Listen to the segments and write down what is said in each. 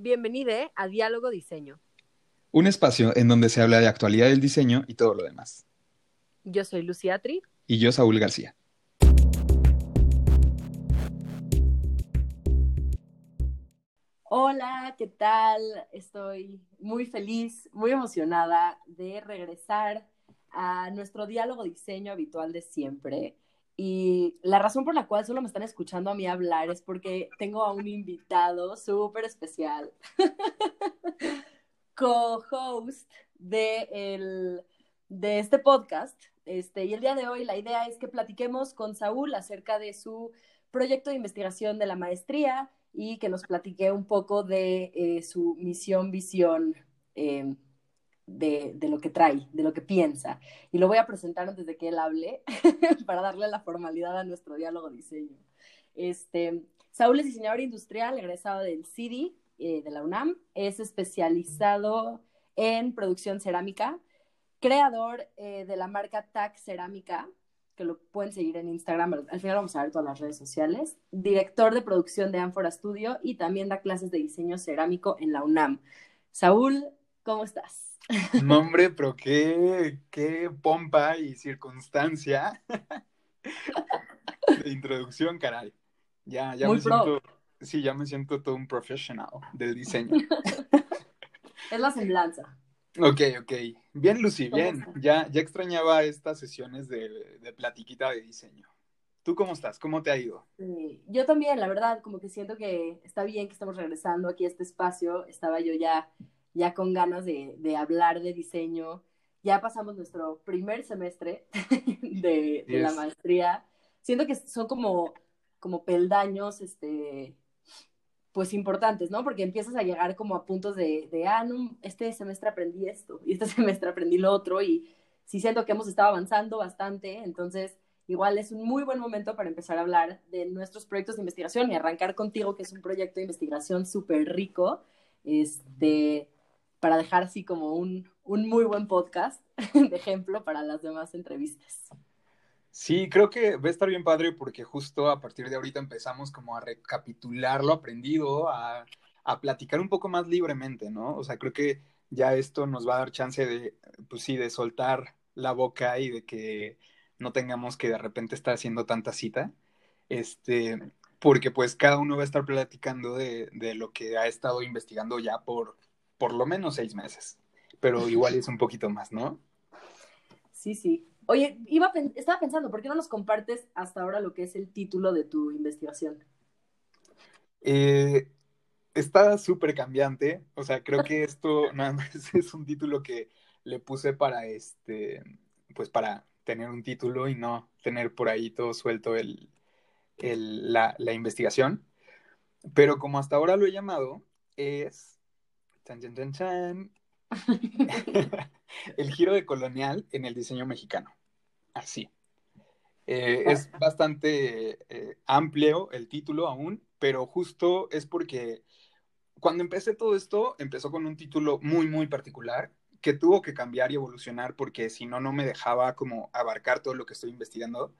Bienvenido a Diálogo Diseño. Un espacio en donde se habla de actualidad del diseño y todo lo demás. Yo soy Lucía Tri. Y yo, Saúl García. Hola, ¿qué tal? Estoy muy feliz, muy emocionada de regresar a nuestro diálogo diseño habitual de siempre. Y la razón por la cual solo me están escuchando a mí hablar es porque tengo a un invitado súper especial, co-host de, de este podcast. Este, y el día de hoy la idea es que platiquemos con Saúl acerca de su proyecto de investigación de la maestría y que nos platique un poco de eh, su misión, visión. Eh, de, de, lo que trae, de lo que piensa. Y lo voy a presentar antes de que él hable para darle la formalidad a nuestro diálogo diseño. Este, Saúl es diseñador industrial, egresado del CIDI eh, de la UNAM, es especializado en producción cerámica, creador eh, de la marca TAC Cerámica, que lo pueden seguir en Instagram, al final vamos a ver todas las redes sociales, director de producción de Amphora Studio y también da clases de diseño cerámico en la UNAM. Saúl, ¿cómo estás? No, hombre, pero qué, qué pompa y circunstancia de introducción, caray. Ya, ya me siento, sí, ya me siento todo un profesional del diseño. es la semblanza. Ok, ok. Bien, Lucy, bien. Ya, ya extrañaba estas sesiones de, de platiquita de diseño. ¿Tú cómo estás? ¿Cómo te ha ido? yo también, la verdad, como que siento que está bien que estamos regresando aquí a este espacio. Estaba yo ya ya con ganas de, hablar de diseño. Ya pasamos nuestro primer semestre de, la maestría. Siento que son como, como peldaños, este, pues importantes, ¿no? Porque empiezas a llegar como a puntos de, de, ah, no, este semestre aprendí esto y este semestre aprendí lo otro y sí siento que hemos estado avanzando bastante, entonces igual es un muy buen momento para empezar a hablar de nuestros proyectos de investigación y arrancar contigo, que es un proyecto de investigación súper rico, este, para dejar así como un, muy buen podcast de ejemplo para las demás entrevistas. Sí, creo que va a estar bien padre porque justo a partir de ahorita empezamos como a recapitular lo aprendido, a, a platicar un poco más libremente, ¿no? O sea, creo que ya esto nos va a dar chance de, pues sí, de soltar la boca y de que no tengamos que de repente estar haciendo tanta cita, este, porque pues cada uno va a estar platicando de, de lo que ha estado investigando ya por por lo menos seis meses, pero igual es un poquito más, ¿no? Sí, sí. Oye, iba, estaba pensando, ¿por qué no nos compartes hasta ahora lo que es el título de tu investigación? Eh, está súper cambiante, o sea, creo que esto nada más es un título que le puse para este, pues para tener un título y no tener por ahí todo suelto el, la, la investigación. Pero como hasta ahora lo he llamado, es el giro de colonial en el diseño mexicano. Así. Eh, es bastante eh, amplio el título aún, pero justo es porque cuando empecé todo esto, empezó con un título muy, muy particular que tuvo que cambiar y evolucionar porque si no, no me dejaba como abarcar todo lo que estoy investigando.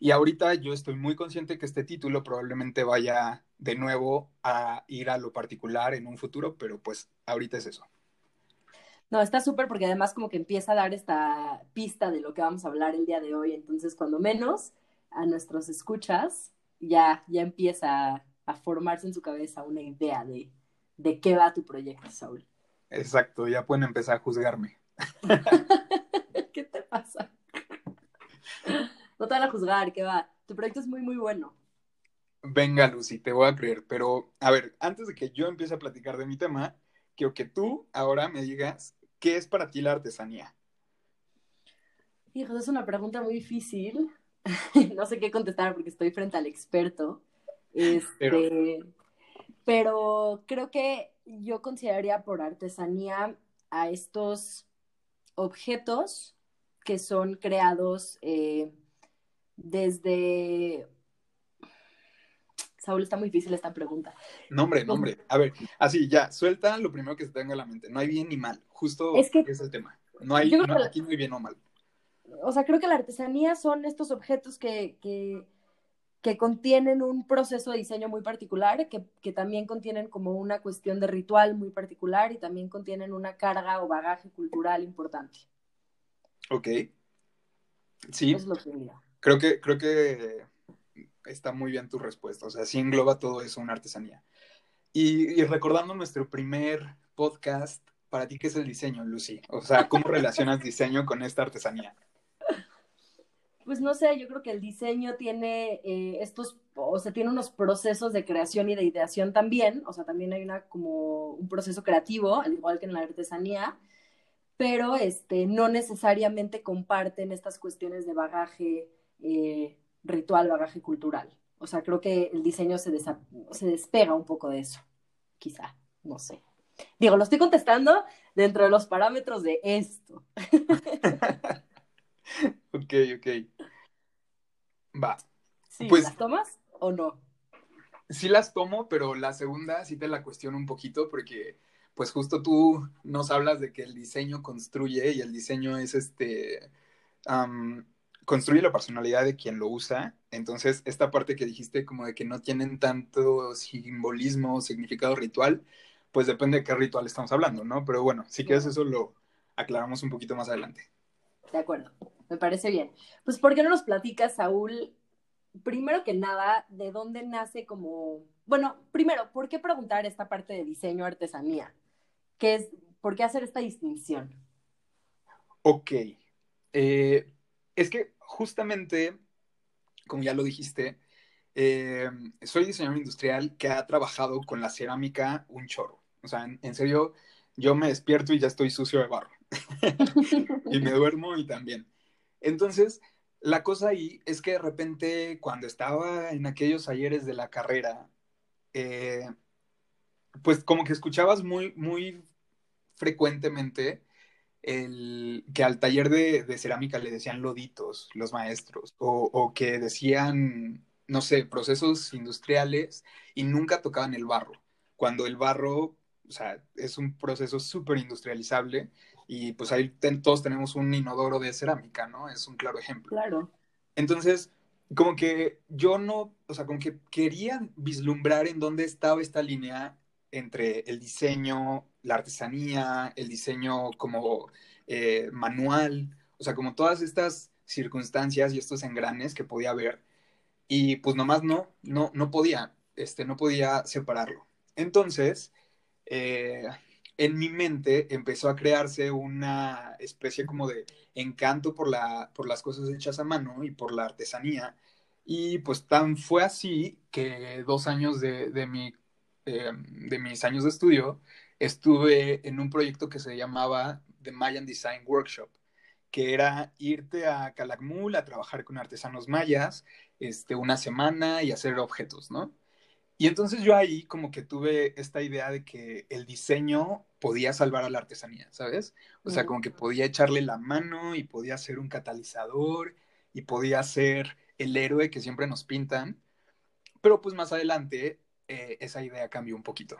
Y ahorita yo estoy muy consciente que este título probablemente vaya de nuevo a ir a lo particular en un futuro, pero pues ahorita es eso. No, está súper porque además como que empieza a dar esta pista de lo que vamos a hablar el día de hoy, entonces cuando menos a nuestros escuchas ya, ya empieza a, formarse en su cabeza una idea de, de qué va tu proyecto, Saúl. Exacto, ya pueden empezar a juzgarme. ¿Qué te pasa? No te van a juzgar, ¿qué va? Tu proyecto es muy, muy bueno. Venga, Lucy, te voy a creer, pero a ver, antes de que yo empiece a platicar de mi tema, quiero que tú ahora me digas qué es para ti la artesanía. Hijos, es una pregunta muy difícil. no sé qué contestar porque estoy frente al experto. Este, pero... creo que yo consideraría por artesanía a estos objetos que son creados eh, desde Saúl, está muy difícil esta pregunta. Nombre, nombre. A ver, así ya, suelta lo primero que se tenga en la mente. No hay bien ni mal. Justo es, que, es el tema. No hay, aquí no hay bien o mal. O sea, creo que la artesanía son estos objetos que, que contienen un proceso de diseño muy particular, que, que, también contienen como una cuestión de ritual muy particular y también contienen una carga o bagaje cultural importante. Ok. Sí. Es lo que creo que creo que está muy bien tu respuesta. O sea, sí engloba todo eso una artesanía. Y, recordando nuestro primer podcast, ¿para ti qué es el diseño, Lucy? O sea, ¿cómo relacionas diseño con esta artesanía? Pues no sé, yo creo que el diseño tiene eh, estos, o sea, tiene unos procesos de creación y de ideación también, o sea, también hay una como un proceso creativo, al igual que en la artesanía, pero este, no necesariamente comparten estas cuestiones de bagaje eh, ritual, bagaje cultural. O sea, creo que el diseño se, se despega un poco de eso, quizá, no sé. Digo, lo estoy contestando dentro de los parámetros de esto. ok, ok. Va. Sí, pues, ¿Las tomas o no? Sí las tomo, pero la segunda sí te la cuestiono un poquito porque pues justo tú nos hablas de que el diseño construye y el diseño es este, construye la personalidad de quien lo usa. Entonces, esta parte que dijiste como de que no tienen tanto simbolismo, significado ritual, pues depende de qué ritual estamos hablando, ¿no? Pero bueno, si quieres eso lo aclaramos un poquito más adelante. De acuerdo, me parece bien. Pues, ¿por qué no nos platicas, Saúl, primero que nada, de dónde nace como, bueno, primero, ¿por qué preguntar esta parte de diseño artesanía? ¿Qué es, ¿Por qué hacer esta distinción? Ok. Eh, es que justamente, como ya lo dijiste, eh, soy diseñador industrial que ha trabajado con la cerámica un chorro. O sea, en serio, yo me despierto y ya estoy sucio de barro. y me duermo y también. Entonces, la cosa ahí es que de repente cuando estaba en aquellos ayeres de la carrera, eh, pues como que escuchabas muy, muy frecuentemente el, que al taller de, cerámica le decían loditos los maestros, o, o, que decían, no sé, procesos industriales y nunca tocaban el barro, cuando el barro, o sea, es un proceso súper industrializable y pues ahí todos tenemos un inodoro de cerámica, ¿no? Es un claro ejemplo. Claro. Entonces, como que yo no, o sea, como que quería vislumbrar en dónde estaba esta línea entre el diseño, la artesanía, el diseño como eh, manual, o sea, como todas estas circunstancias y estos engranes que podía haber. Y pues nomás no, no, no podía, este, no podía separarlo. Entonces, eh, en mi mente empezó a crearse una especie como de encanto por, la, por las cosas hechas a mano y por la artesanía. Y pues tan fue así que dos años de, de, mi, eh, de mis años de estudio estuve en un proyecto que se llamaba The Mayan Design Workshop, que era irte a Calakmul a trabajar con artesanos mayas este, una semana y hacer objetos, ¿no? Y entonces yo ahí como que tuve esta idea de que el diseño podía salvar a la artesanía, ¿sabes? O sea, como que podía echarle la mano y podía ser un catalizador y podía ser el héroe que siempre nos pintan. Pero pues más adelante eh, esa idea cambió un poquito.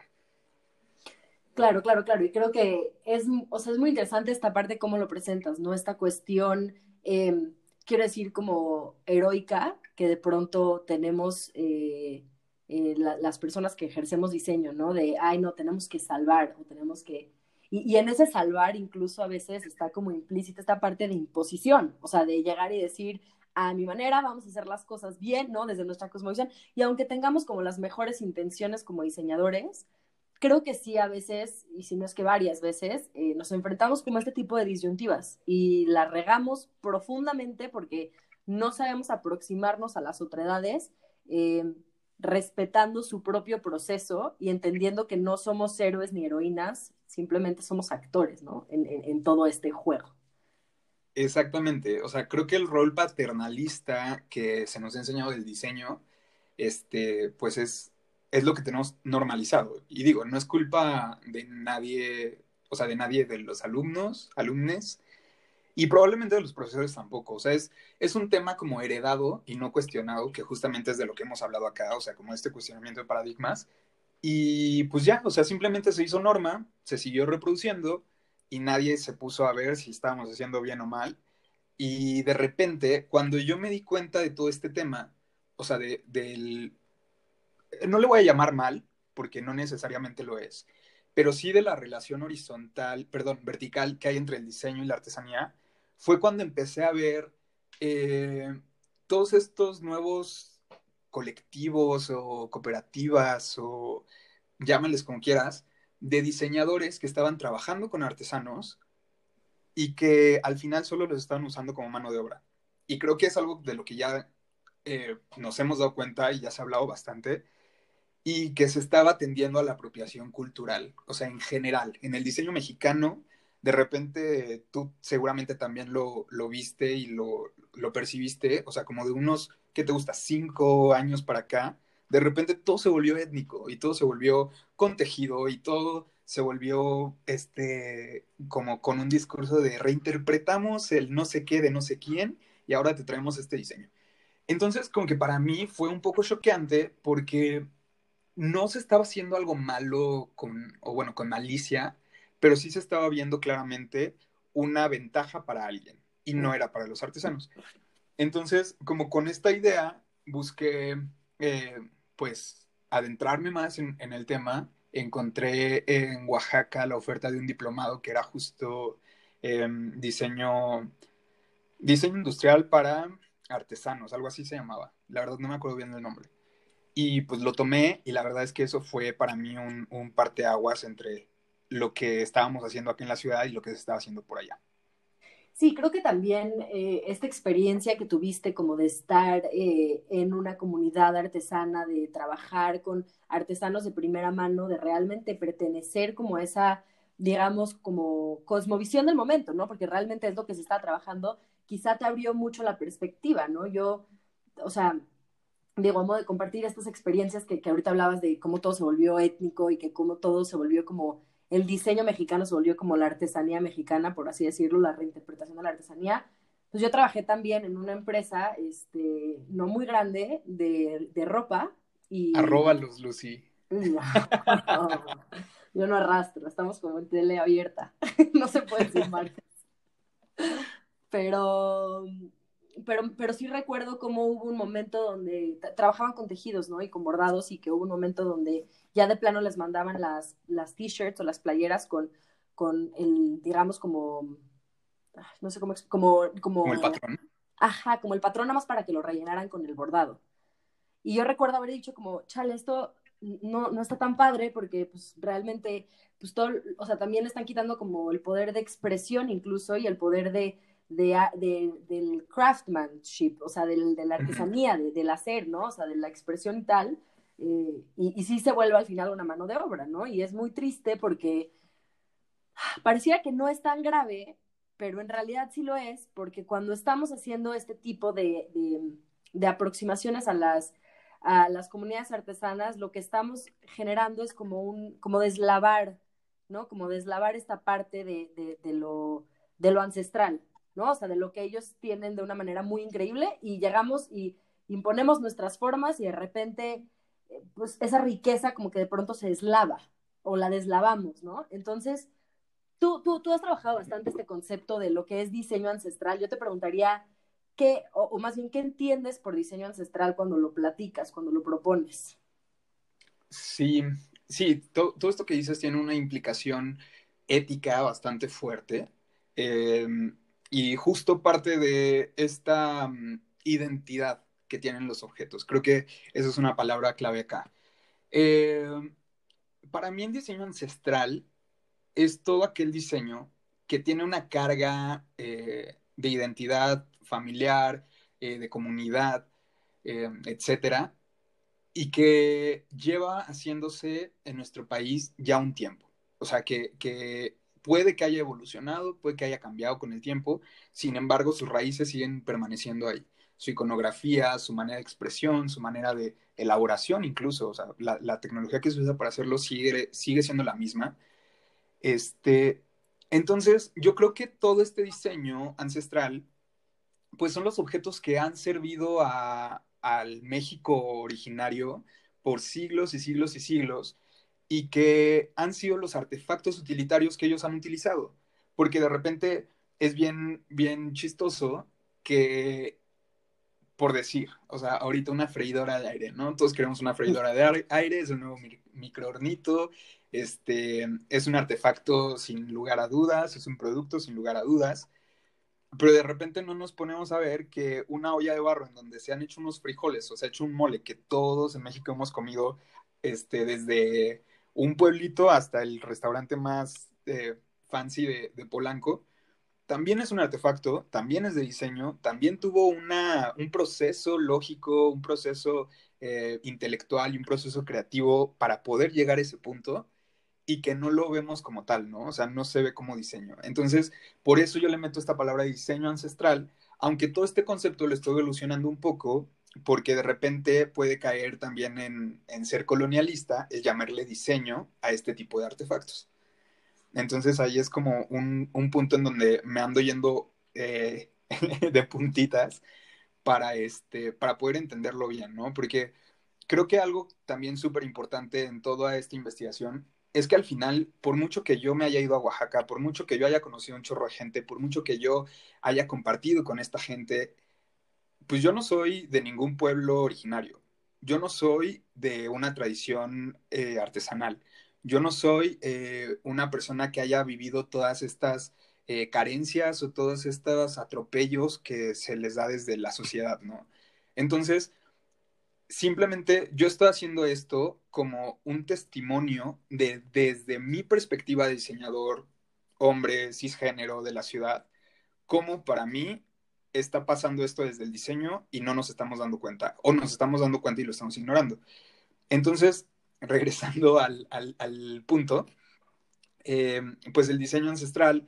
Claro, claro, claro. Y creo que es, o sea, es muy interesante esta parte cómo lo presentas, ¿no? Esta cuestión, em, quiero decir, como heroica, que de pronto tenemos eh, eh, las personas que ejercemos diseño, ¿no? De, ay, no, tenemos que salvar o tenemos que... Y, en ese salvar incluso a veces está como implícita esta parte de imposición, o sea, de llegar y decir, a mi manera, vamos a hacer las cosas bien, ¿no? Desde nuestra cosmovisión. Y aunque tengamos como las mejores intenciones como diseñadores, creo que sí a veces, y si no es que varias veces, eh, nos enfrentamos como a este tipo de disyuntivas y la regamos profundamente porque no sabemos aproximarnos a las otredades. Eh, respetando su propio proceso y entendiendo que no somos héroes ni heroínas, simplemente somos actores, ¿no? En, todo este juego. Exactamente, o sea, creo que el rol paternalista que se nos ha enseñado del diseño, este, pues es, es lo que tenemos normalizado. Y digo, no es culpa de nadie, o sea, de nadie de los alumnos, alumnes, y probablemente de los profesores tampoco. O sea, es, es un tema como heredado y no cuestionado, que justamente es de lo que hemos hablado acá, o sea, como este cuestionamiento de paradigmas. Y pues ya, o sea, simplemente se hizo norma, se siguió reproduciendo y nadie se puso a ver si estábamos haciendo bien o mal. Y de repente, cuando yo me di cuenta de todo este tema, o sea, de, del, no le voy a llamar mal, porque no necesariamente lo es, pero sí de la relación horizontal, perdón, vertical que hay entre el diseño y la artesanía, fue cuando empecé a ver eh, todos estos nuevos colectivos o cooperativas o llámales como quieras, de diseñadores que estaban trabajando con artesanos y que al final solo los estaban usando como mano de obra. Y creo que es algo de lo que ya eh, nos hemos dado cuenta y ya se ha hablado bastante, y que se estaba tendiendo a la apropiación cultural, o sea, en general, en el diseño mexicano, de repente tú seguramente también lo, lo viste y lo, lo, percibiste, o sea, como de unos, ¿qué te gusta? Cinco años para acá, de repente todo se volvió étnico y todo se volvió contejido y todo se volvió este como con un discurso de reinterpretamos el no sé qué de no sé quién y ahora te traemos este diseño. Entonces, como que para mí fue un poco choqueante porque no se estaba haciendo algo malo con, o bueno, con malicia, pero sí se estaba viendo claramente una ventaja para alguien y no era para los artesanos. Entonces, como con esta idea, busqué, eh, pues, adentrarme más en, el tema. Encontré en Oaxaca la oferta de un diplomado que era justo em, diseño, diseño industrial para artesanos, algo así se llamaba. La verdad no me acuerdo bien del nombre. Y pues lo tomé y la verdad es que eso fue para mí un, un parteaguas entre lo que estábamos haciendo aquí en la ciudad y lo que se estaba haciendo por allá. Sí, creo que también eh, esta experiencia que tuviste como de estar eh, en una comunidad artesana, de trabajar con artesanos de primera mano, de realmente pertenecer como a esa, digamos, como cosmovisión del momento, ¿no? Porque realmente es lo que se está trabajando, quizá te abrió mucho la perspectiva, ¿no? Yo, o sea, digo, a modo de compartir estas experiencias que, que ahorita hablabas de cómo todo se volvió étnico y que cómo todo se volvió como el diseño mexicano se volvió como la artesanía mexicana, por así decirlo, la reinterpretación de la artesanía. Pues yo trabajé también en una empresa, este, no muy grande, de, de ropa. Y... Arróbalos, Lucy. yo no arrastro, estamos como en tele abierta. no se puede decir marcas. Pero pero, pero sí recuerdo cómo hubo un momento donde trabajaban con tejidos, ¿no? Y con bordados y que hubo un momento donde ya de plano les mandaban las, las t-shirts o las playeras con, con el, digamos, como, no sé cómo, como, como... Como el patrón. Ajá, como el patrón nada más para que lo rellenaran con el bordado. Y yo recuerdo haber dicho como, chale, esto no, no está tan padre porque pues realmente, pues todo, o sea, también están quitando como el poder de expresión incluso y el poder de de, del craftsmanship, o sea, del, de la artesanía, del hacer, ¿no? O sea, de la expresión y tal. Eh, y, y, sí se vuelve al final una mano de obra, ¿no? Y es muy triste porque parecía que no es tan grave, pero en realidad sí lo es, porque cuando estamos haciendo este tipo de, de, aproximaciones a las, a las comunidades artesanas, lo que estamos generando es como un, como deslavar, ¿no? Como deslavar esta parte de, de lo, de lo ancestral, ¿no? O sea, de lo que ellos tienen de una manera muy increíble y llegamos y imponemos nuestras formas y de repente, eh, pues esa riqueza como que de pronto se deslava o la deslavamos, ¿no? Entonces, tú, tú, tú has trabajado bastante este concepto de lo que es diseño ancestral. Yo te preguntaría, ¿qué, o, más bien, qué entiendes por diseño ancestral cuando lo platicas, cuando lo propones? Sí, sí, todo, esto que dices tiene una implicación ética bastante fuerte. Eh, y justo parte de esta mm, identidad que tienen los objetos. Creo que esa es una palabra clave acá. Eh, para mí el diseño ancestral es todo aquel diseño que tiene una carga eh, de identidad familiar, eh, de comunidad, etcétera, y que lleva haciéndose en nuestro país ya un tiempo. O sea, que, que puede que haya evolucionado, puede que haya cambiado con el tiempo, sin embargo sus raíces siguen permaneciendo ahí. Su iconografía, su manera de expresión, su manera de elaboración incluso, o sea, la, tecnología que se usa para hacerlo sigue, sigue siendo la misma. Este, entonces, yo creo que todo este diseño ancestral, pues son los objetos que han servido al México originario por siglos y siglos y siglos, y que han sido los artefactos utilitarios que ellos han utilizado. Porque de repente es bien, bien chistoso que por decir, o sea, ahorita una freidora de aire, ¿no? Todos queremos una freidora de aire, es un nuevo microornito, este, es un artefacto sin lugar a dudas, es un producto sin lugar a dudas, pero de repente no nos ponemos a ver que una olla de barro en donde se han hecho unos frijoles o se ha hecho un mole que todos en México hemos comido, este, desde un pueblito hasta el restaurante más eh, fancy de, Polanco, también es un artefacto, también es de diseño, también tuvo una, un proceso lógico, un proceso eh, intelectual y un proceso creativo para poder llegar a ese punto y que no lo vemos como tal, ¿no? O sea, no se ve como diseño. Entonces, por eso yo le meto esta palabra diseño ancestral, aunque todo este concepto lo estoy evolucionando un poco, porque de repente puede caer también en, ser colonialista el llamarle diseño a este tipo de artefactos. Entonces ahí es como un, punto en donde me ando yendo eh, de puntitas para, este, para poder entenderlo bien, ¿no? Porque creo que algo también súper importante en toda esta investigación es que al final, por mucho que yo me haya ido a Oaxaca, por mucho que yo haya conocido un chorro de gente, por mucho que yo haya compartido con esta gente, pues yo no soy de ningún pueblo originario. Yo no soy de una tradición eh, artesanal yo no soy eh, una persona que haya vivido todas estas eh, carencias o todos estos atropellos que se les da desde la sociedad, ¿no? Entonces, simplemente yo estoy haciendo esto como un testimonio de desde mi perspectiva de diseñador, hombre, cisgénero de la ciudad, cómo para mí está pasando esto desde el diseño y no nos estamos dando cuenta, o nos estamos dando cuenta y lo estamos ignorando. Entonces, regresando al, punto, eh, pues el diseño ancestral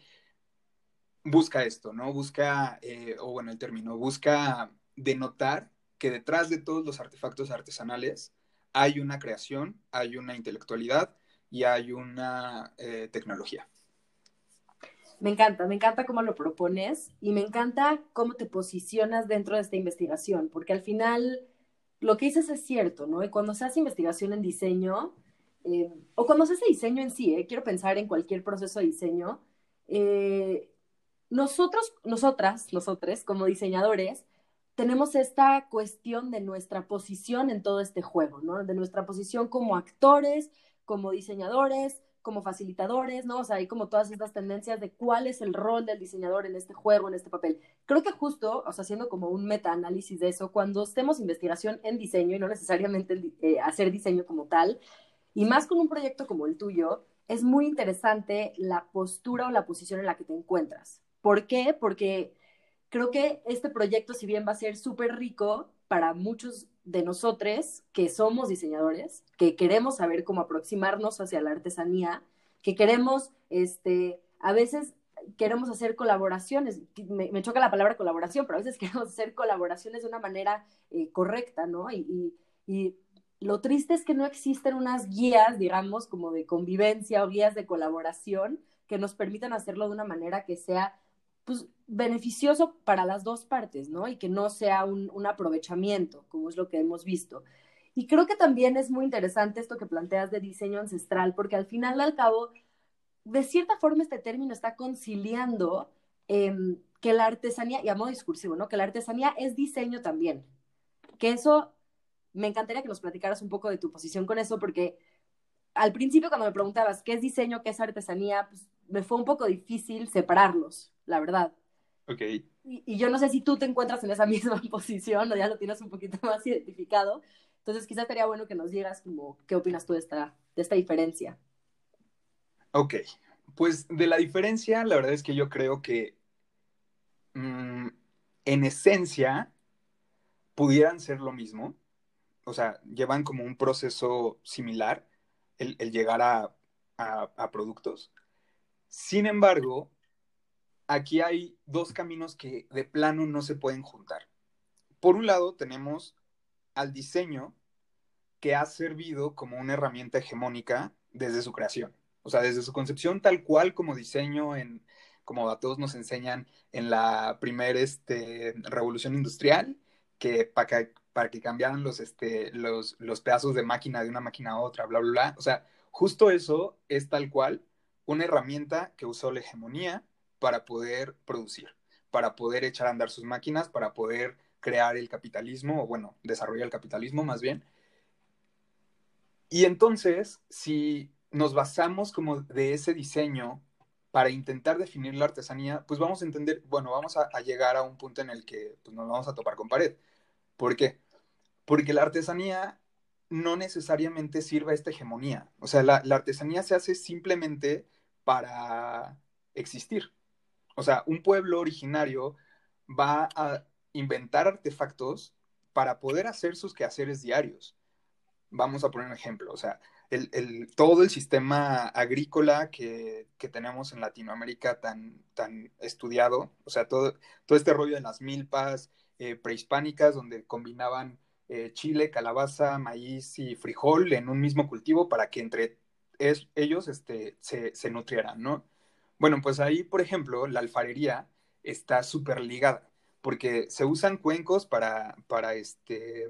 busca esto, ¿no? Busca, eh, o bueno, el término, busca denotar que detrás de todos los artefactos artesanales hay una creación, hay una intelectualidad y hay una eh, tecnología. Me encanta, me encanta cómo lo propones y me encanta cómo te posicionas dentro de esta investigación, porque al final lo que dices es cierto, ¿no? Y cuando se hace investigación en diseño, eh, o cuando se hace diseño en sí, eh, quiero pensar en cualquier proceso de diseño, eh, nosotros, nosotras, nosotros, como diseñadores, tenemos esta cuestión de nuestra posición en todo este juego, ¿no? De nuestra posición como actores, como diseñadores, como facilitadores, ¿no? O sea, hay como todas estas tendencias de cuál es el rol del diseñador en este juego, en este papel. Creo que justo, o sea, haciendo como un metaanálisis de eso, cuando estemos investigación en diseño y no necesariamente eh, hacer diseño como tal, y más con un proyecto como el tuyo, es muy interesante la postura o la posición en la que te encuentras. ¿Por qué? Porque creo que este proyecto, si bien va a ser súper rico para muchos de nosotros que somos diseñadores, que queremos saber cómo aproximarnos hacia la artesanía, que queremos, este, a veces queremos hacer colaboraciones, me, choca la palabra colaboración, pero a veces queremos hacer colaboraciones de una manera eh, correcta, ¿no? Y, y, lo triste es que no existen unas guías, digamos, como de convivencia o guías de colaboración que nos permitan hacerlo de una manera que sea pues, beneficioso para las dos partes, ¿no? Y que no sea un, aprovechamiento, como es lo que hemos visto. Y creo que también es muy interesante esto que planteas de diseño ancestral, porque al final, al cabo, de cierta forma este término está conciliando em, que la artesanía, y a modo discursivo, ¿no? Que la artesanía es diseño también. Que eso, me encantaría que nos platicaras un poco de tu posición con eso, porque al principio cuando me preguntabas qué es diseño, qué es artesanía, pues me fue un poco difícil separarlos, la verdad. Ok. Y, yo no sé si tú te encuentras en esa misma posición o ya lo tienes un poquito más identificado. Entonces, quizás sería bueno que nos digas como qué opinas tú de esta, de esta diferencia. Ok, pues de la diferencia, la verdad es que yo creo que mm, en esencia pudieran ser lo mismo. O sea, llevan como un proceso similar el, llegar a, a productos. Sin embargo, aquí hay dos caminos que de plano no se pueden juntar. Por un lado, tenemos al diseño que ha servido como una herramienta hegemónica desde su creación. O sea, desde su concepción tal cual como diseño como a todos nos enseñan en la primera este, revolución industrial, que para que, para que cambiaran los, este, los, los pedazos de máquina de una máquina a otra, bla, bla, bla. O sea, justo eso es tal cual una herramienta que usó la hegemonía para poder producir, para poder echar a andar sus máquinas, para poder crear el capitalismo, o bueno, desarrollar el capitalismo más bien. Y entonces, si nos basamos como de ese diseño para intentar definir la artesanía, pues vamos a entender, bueno, vamos a, llegar a un punto en el que pues, nos vamos a topar con pared. ¿Por qué? Porque la artesanía no necesariamente sirve a esta hegemonía. O sea, la, la artesanía se hace simplemente para existir. O sea, un pueblo originario va a inventar artefactos para poder hacer sus quehaceres diarios. Vamos a poner un ejemplo, o sea, el, todo el sistema agrícola que, tenemos en Latinoamérica tan, tan estudiado, o sea, todo, todo este rollo de las milpas eh, prehispánicas donde combinaban eh, chile, calabaza, maíz y frijol en un mismo cultivo para que entre ellos este, se, se nutrieran, ¿no? Bueno, pues ahí, por ejemplo, la alfarería está súper ligada, porque se usan cuencos para, para este,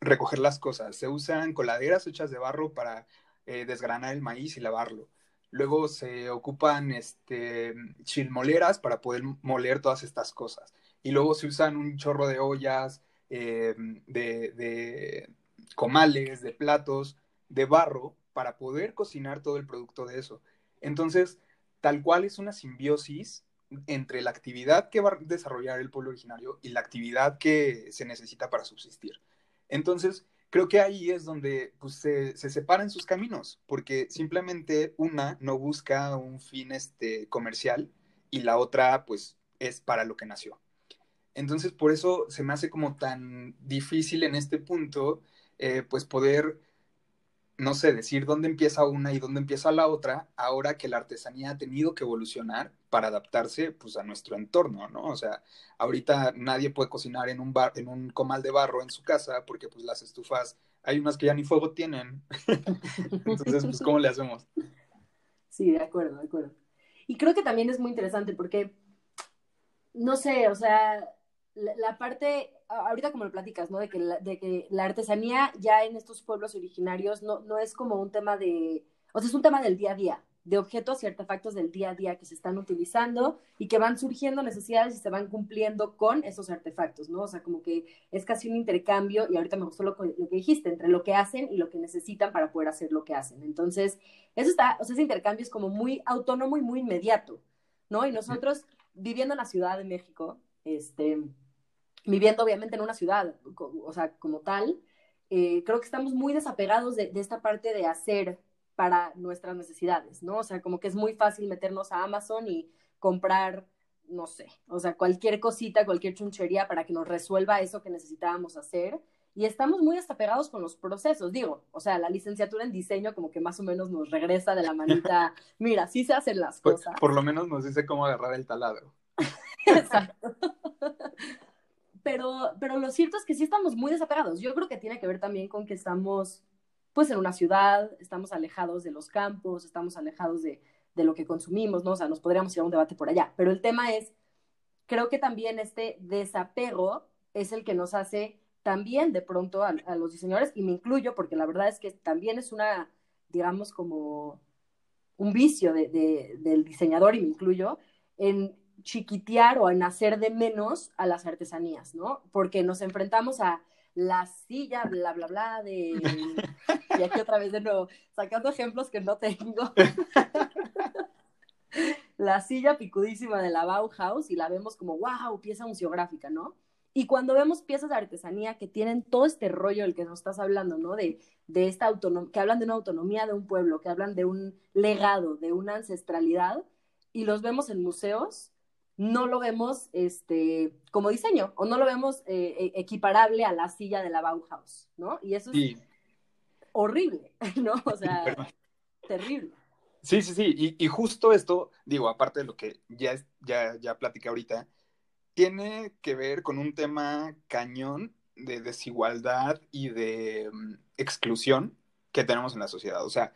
recoger las cosas, se usan coladeras hechas de barro para eh, desgranar el maíz y lavarlo. Luego se ocupan este, chilmoleras para poder moler todas estas cosas. Y luego se usan un chorro de ollas, eh, de, de comales, de platos, de barro, para poder cocinar todo el producto de eso. Entonces, tal cual es una simbiosis entre la actividad que va a desarrollar el pueblo originario y la actividad que se necesita para subsistir. Entonces, creo que ahí es donde pues, se, separan sus caminos, porque simplemente una no busca un fin este, comercial y la otra, pues, es para lo que nació. Entonces, por eso se me hace como tan difícil en este punto, eh, pues, poder no sé, decir dónde empieza una y dónde empieza la otra, ahora que la artesanía ha tenido que evolucionar para adaptarse pues a nuestro entorno, ¿no? O sea, ahorita nadie puede cocinar en un bar, en un comal de barro en su casa porque pues las estufas, hay unas que ya ni fuego tienen. Entonces, pues ¿cómo le hacemos? Sí, de acuerdo, de acuerdo. Y creo que también es muy interesante porque no sé, o sea, la, parte, ahorita como lo platicas, ¿no? De que, la, de que la artesanía ya en estos pueblos originarios no, no es como un tema de, o sea, es un tema del día a día, de objetos y artefactos del día a día que se están utilizando y que van surgiendo necesidades y se van cumpliendo con esos artefactos, ¿no? O sea, como que es casi un intercambio y ahorita me gustó lo, lo que dijiste, entre lo que hacen y lo que necesitan para poder hacer lo que hacen. Entonces, eso está, o sea, ese intercambio es como muy autónomo y muy inmediato, ¿no? Y nosotros, viviendo en la Ciudad de México, este, viviendo obviamente en una ciudad, o sea, como tal, eh, creo que estamos muy desapegados de, esta parte de hacer para nuestras necesidades, ¿no? O sea, como que es muy fácil meternos a Amazon y comprar, no sé, o sea, cualquier cosita, cualquier chunchería para que nos resuelva eso que necesitábamos hacer. Y estamos muy desapegados con los procesos, digo, o sea, la licenciatura en diseño como que más o menos nos regresa de la manita, mira, sí se hacen las cosas. por lo menos nos dice cómo agarrar el taladro. Exacto pero, pero lo cierto es que sí estamos muy desapegados. Yo creo que tiene que ver también con que estamos, pues, en una ciudad, estamos alejados de los campos, estamos alejados de, de lo que consumimos, ¿no? O sea, nos podríamos ir a un debate por allá. Pero el tema es, creo que también este desapego es el que nos hace también de pronto a, los diseñadores, y me incluyo porque la verdad es que también es una, digamos, como un vicio de, del diseñador, y me incluyo, en chiquitear o en hacer de menos a las artesanías, ¿no? Porque nos enfrentamos a la silla, bla, bla, bla, de... Y aquí otra vez de nuevo, sacando ejemplos que no tengo. la silla picudísima de la Bauhaus y la vemos como, wow, pieza museográfica, ¿no? Y cuando vemos piezas de artesanía que tienen todo este rollo del que nos estás hablando, ¿no? De, de esta autonomía, que hablan de una autonomía de un pueblo, que hablan de un legado, de una ancestralidad, y los vemos en museos, no lo vemos este, como diseño o no lo vemos eh, e, equiparable a la silla de la Bauhaus, ¿no? Y eso es horrible, ¿no? O sea, terrible. Sí, sí, sí, y, justo esto, digo, aparte de lo que ya, ya, ya platiqué ahorita, tiene que ver con un tema cañón de desigualdad y de mm, exclusión que tenemos en la sociedad. O sea,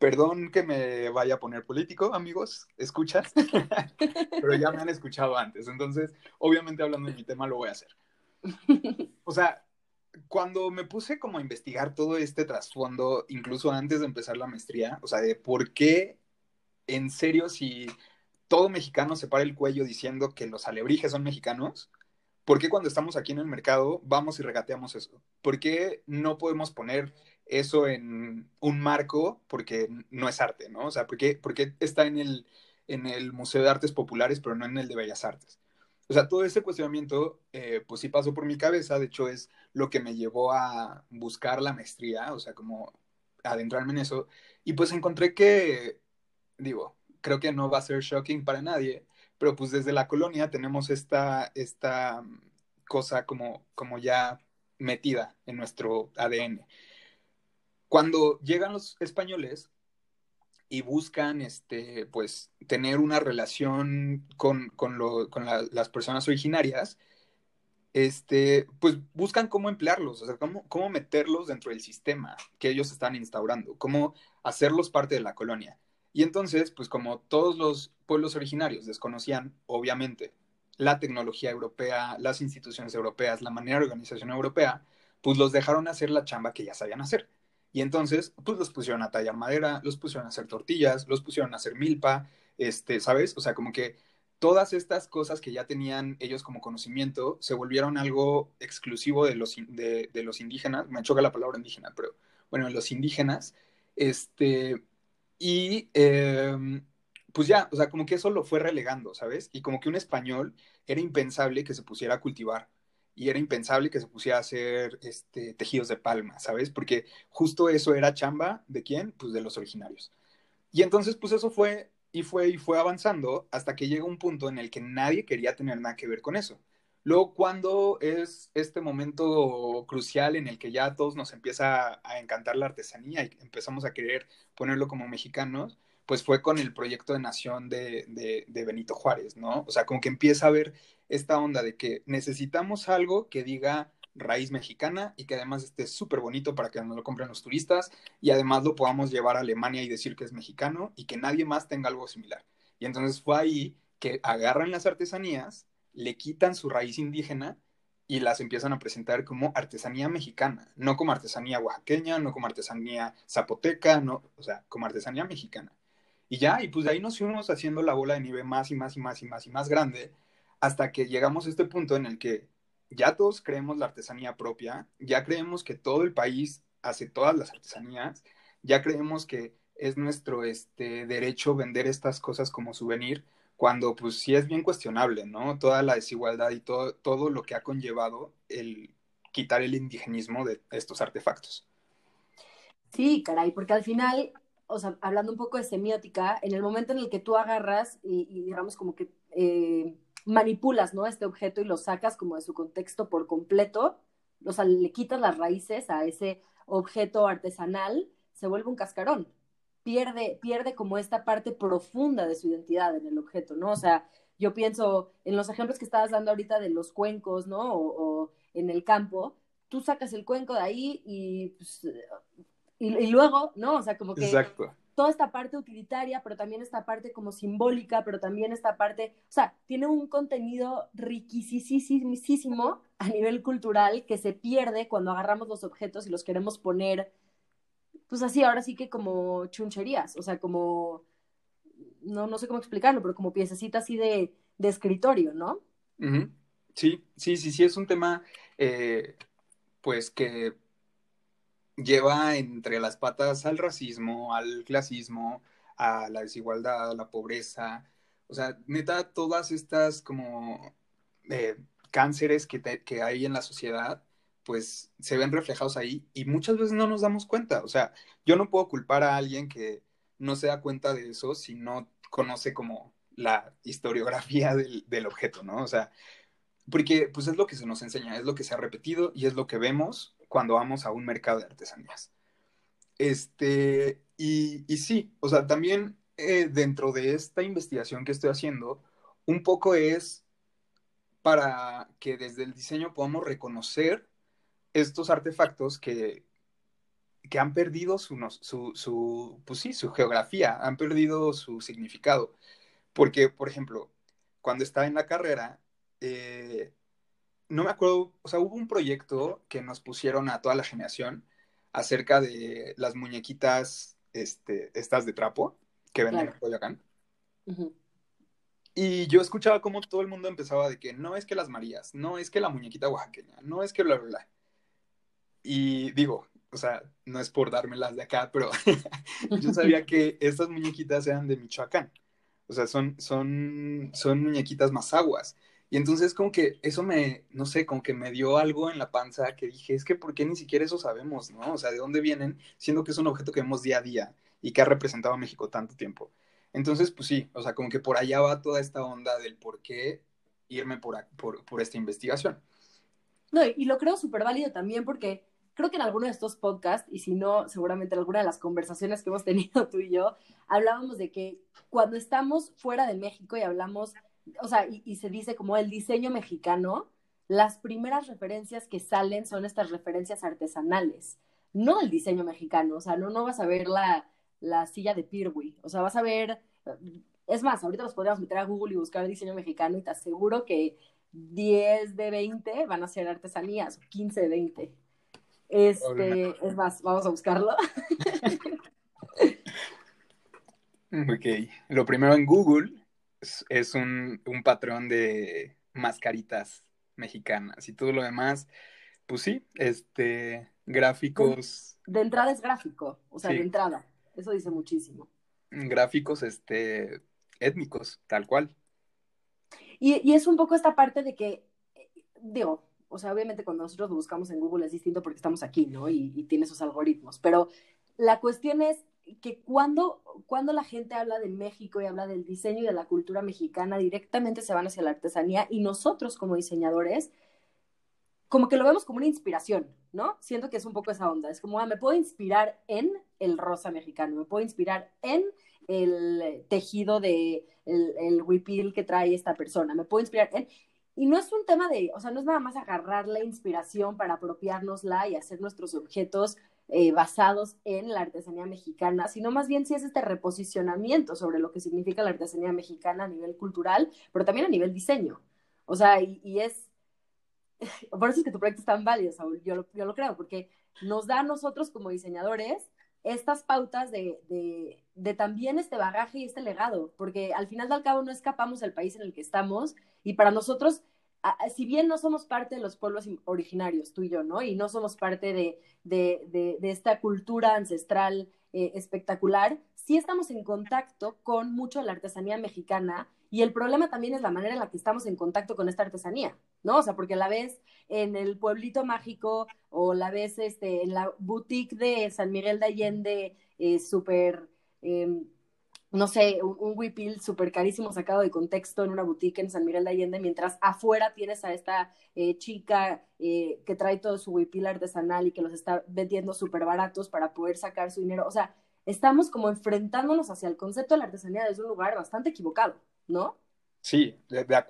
Perdón que me vaya a poner político, amigos, escuchas, pero ya me han escuchado antes, entonces, obviamente hablando de mi tema lo voy a hacer. O sea, cuando me puse como a investigar todo este trasfondo, incluso antes de empezar la maestría, o sea, de por qué, en serio, si todo mexicano se para el cuello diciendo que los alebrijes son mexicanos, ¿por qué cuando estamos aquí en el mercado vamos y regateamos eso? ¿Por qué no podemos poner eso en un marco porque no es arte, ¿no? O sea, ¿por qué, está en el, en el Museo de Artes Populares pero no en el de Bellas Artes? O sea, todo ese cuestionamiento, eh, pues sí pasó por mi cabeza, de hecho es lo que me llevó a buscar la maestría, o sea, como adentrarme en eso, y pues encontré que, digo, creo que no va a ser shocking para nadie, pero pues desde la colonia tenemos esta, esta cosa como, como ya metida en nuestro ADN. Cuando llegan los españoles y buscan este, pues, tener una relación con, con, las personas originarias, este, pues buscan cómo emplearlos, o sea, cómo, cómo meterlos dentro del sistema que ellos están instaurando, cómo hacerlos parte de la colonia. Y entonces, pues como todos los pueblos originarios desconocían, obviamente, la tecnología europea, las instituciones europeas, la manera de organización europea, pues los dejaron hacer la chamba que ya sabían hacer. Y entonces, pues los pusieron a tallar madera, los pusieron a hacer tortillas, los pusieron a hacer milpa, este, ¿sabes? O sea, como que todas estas cosas que ya tenían ellos como conocimiento se volvieron algo exclusivo de los, de, los indígenas, me choca la palabra indígena, pero bueno, los indígenas, este, y em, pues ya, o sea, como que eso lo fue relegando, ¿sabes? Y como que un español era impensable que se pusiera a cultivar y era impensable que se pusiera a hacer este, tejidos de palma, ¿sabes? Porque justo eso era chamba de quién? Pues de los originarios. Y entonces, pues eso fue y fue y fue avanzando hasta que llega un punto en el que nadie quería tener nada que ver con eso. Luego, cuando es este momento crucial en el que ya a todos nos empieza a encantar la artesanía y empezamos a querer ponerlo como mexicanos, pues fue con el proyecto de nación de, de, Benito Juárez, ¿no? O sea, como que empieza a ver esta onda de que necesitamos algo que diga raíz mexicana y que además esté súper bonito para que nos lo compren los turistas y además lo podamos llevar a Alemania y decir que es mexicano y que nadie más tenga algo similar. Y entonces fue ahí que agarran las artesanías le quitan su raíz indígena y las empiezan a presentar como artesanía mexicana, no como artesanía oaxaqueña, no como artesanía zapoteca, no, o sea, como artesanía mexicana. Y ya, y pues de ahí nos fuimos haciendo la bola de nieve más y más y más y más y más grande, hasta que llegamos a este punto en el que ya todos creemos la artesanía propia, ya creemos que todo el país hace todas las artesanías, ya creemos que es nuestro este, derecho vender estas cosas como souvenir, cuando pues sí es bien cuestionable, ¿no? Toda la desigualdad y todo, todo lo que ha conllevado el quitar el indigenismo de estos artefactos. Sí, caray, porque al final, o sea, hablando un poco de semiótica, en el momento en el que tú agarras y, digamos como que eh, manipulas, ¿no? Este objeto y lo sacas como de su contexto por completo, o sea, le quitas las raíces a ese objeto artesanal, se vuelve un cascarón pierde, pierde como esta parte profunda de su identidad en el objeto, ¿no? O sea, yo pienso en los ejemplos que estabas dando ahorita de los cuencos, ¿no? O, en el campo, tú sacas el cuenco de ahí y, pues, y, luego, ¿no? O sea, como que toda esta parte utilitaria, pero también esta parte como simbólica, pero también esta parte, o sea, tiene un contenido riquísimo a nivel cultural que se pierde cuando agarramos los objetos y los queremos poner pues así, ahora sí que como chuncherías, o sea, como, no, no sé cómo explicarlo, pero como piececita así de, de escritorio, ¿no? Sí, sí, sí, sí, es un tema, eh, pues que lleva entre las patas al racismo, al clasismo, a la desigualdad, a la pobreza, o sea, neta, todas estas como eh, cánceres que, hay en la sociedad pues se ven reflejados ahí y muchas veces no nos damos cuenta. O sea, yo no puedo culpar a alguien que no se da cuenta de eso si no conoce como la historiografía del, objeto, ¿no? O sea, porque pues es lo que se nos enseña, es lo que se ha repetido y es lo que vemos cuando vamos a un mercado de artesanías. Este, y, sí, o sea, también eh, dentro de esta investigación que estoy haciendo, un poco es para que desde el diseño podamos reconocer estos artefactos que, que han perdido su, su, pues sí, su geografía, han perdido su significado. Porque, por ejemplo, cuando estaba en la carrera, eh, no me acuerdo, o sea, hubo un proyecto que nos pusieron a toda la generación acerca de las muñequitas, este, estas de trapo que venden en Coyoacán. Y yo escuchaba como todo el mundo empezaba de que no es que las Marías, no es que la muñequita oaxaqueña, no es que bla, bla, bla. Y digo, o sea, no es por dármelas de acá, pero yo sabía que estas muñequitas eran de Michoacán. O sea, son, son, son muñequitas más aguas. Y entonces como que eso me, no sé, como que me dio algo en la panza que dije, es que ¿por qué ni siquiera eso sabemos, no? O sea, ¿de dónde vienen? Siendo que es un objeto que vemos día a día y que ha representado a México tanto tiempo. Entonces, pues sí, o sea, como que por allá va toda esta onda del por qué irme por, por, por esta investigación. No, y lo creo súper válido también porque creo que en alguno de estos podcasts, y si no, seguramente en alguna de las conversaciones que hemos tenido tú y yo, hablábamos de que cuando estamos fuera de México y hablamos o sea, y, se dice como el diseño mexicano, las primeras referencias que salen son estas referencias artesanales, no el diseño mexicano, o sea, no, no vas a ver la, la silla de Pirwi, o sea, vas a ver, es más, ahorita los podríamos meter a Google y buscar diseño mexicano y te aseguro que 10 de 20 van a ser artesanías, 15 de 20. Este, es más, vamos a buscarlo. ok, lo primero en Google es, un, patrón de mascaritas mexicanas y todo lo demás, pues sí, este, gráficos. De, entrada es gráfico, o sea, de entrada, eso dice muchísimo. Gráficos, este, étnicos, tal cual. Y, es un poco esta parte de que, digo, o sea, obviamente cuando nosotros lo buscamos en Google es distinto porque estamos aquí, ¿no? Y, y tiene sus algoritmos, pero la cuestión es que cuando, cuando la gente habla de México y habla del diseño y de la cultura mexicana, directamente se van hacia la artesanía y nosotros como diseñadores, como que lo vemos como una inspiración, ¿no? Siento que es un poco esa onda, es como, ah, me puedo inspirar en el rosa mexicano, me puedo inspirar en el tejido de el, el huipil que trae esta persona, me puedo inspirar en... Y no es un tema de, o sea, no es nada más agarrar la inspiración para apropiárnosla y hacer nuestros objetos eh, basados en la artesanía mexicana, sino más bien si es este reposicionamiento sobre lo que significa la artesanía mexicana a nivel cultural, pero también a nivel diseño. O sea, y, es, por eso es que tu proyecto es tan válido, Saúl, yo lo, yo lo creo, porque nos da a nosotros como diseñadores estas pautas de, de, de, también este bagaje y este legado, porque al final del cabo no escapamos del país en el que estamos y para nosotros si bien no somos parte de los pueblos originarios, tú y yo, ¿no? Y no somos parte de, de, de, esta cultura ancestral eh, espectacular, sí estamos en contacto con mucho la artesanía mexicana y el problema también es la manera en la que estamos en contacto con esta artesanía, ¿no? O sea, porque la ves en el pueblito mágico o la ves este, en la boutique de San Miguel de Allende, eh, súper... Em, no sé, un, huipil súper carísimo sacado de contexto en una boutique en San Miguel de Allende, mientras afuera tienes a esta eh, chica eh, que trae todo su huipil artesanal y que los está vendiendo súper baratos para poder sacar su dinero. O sea, estamos como enfrentándonos hacia el concepto de la artesanía desde un lugar bastante equivocado, ¿no? Sí, de, de.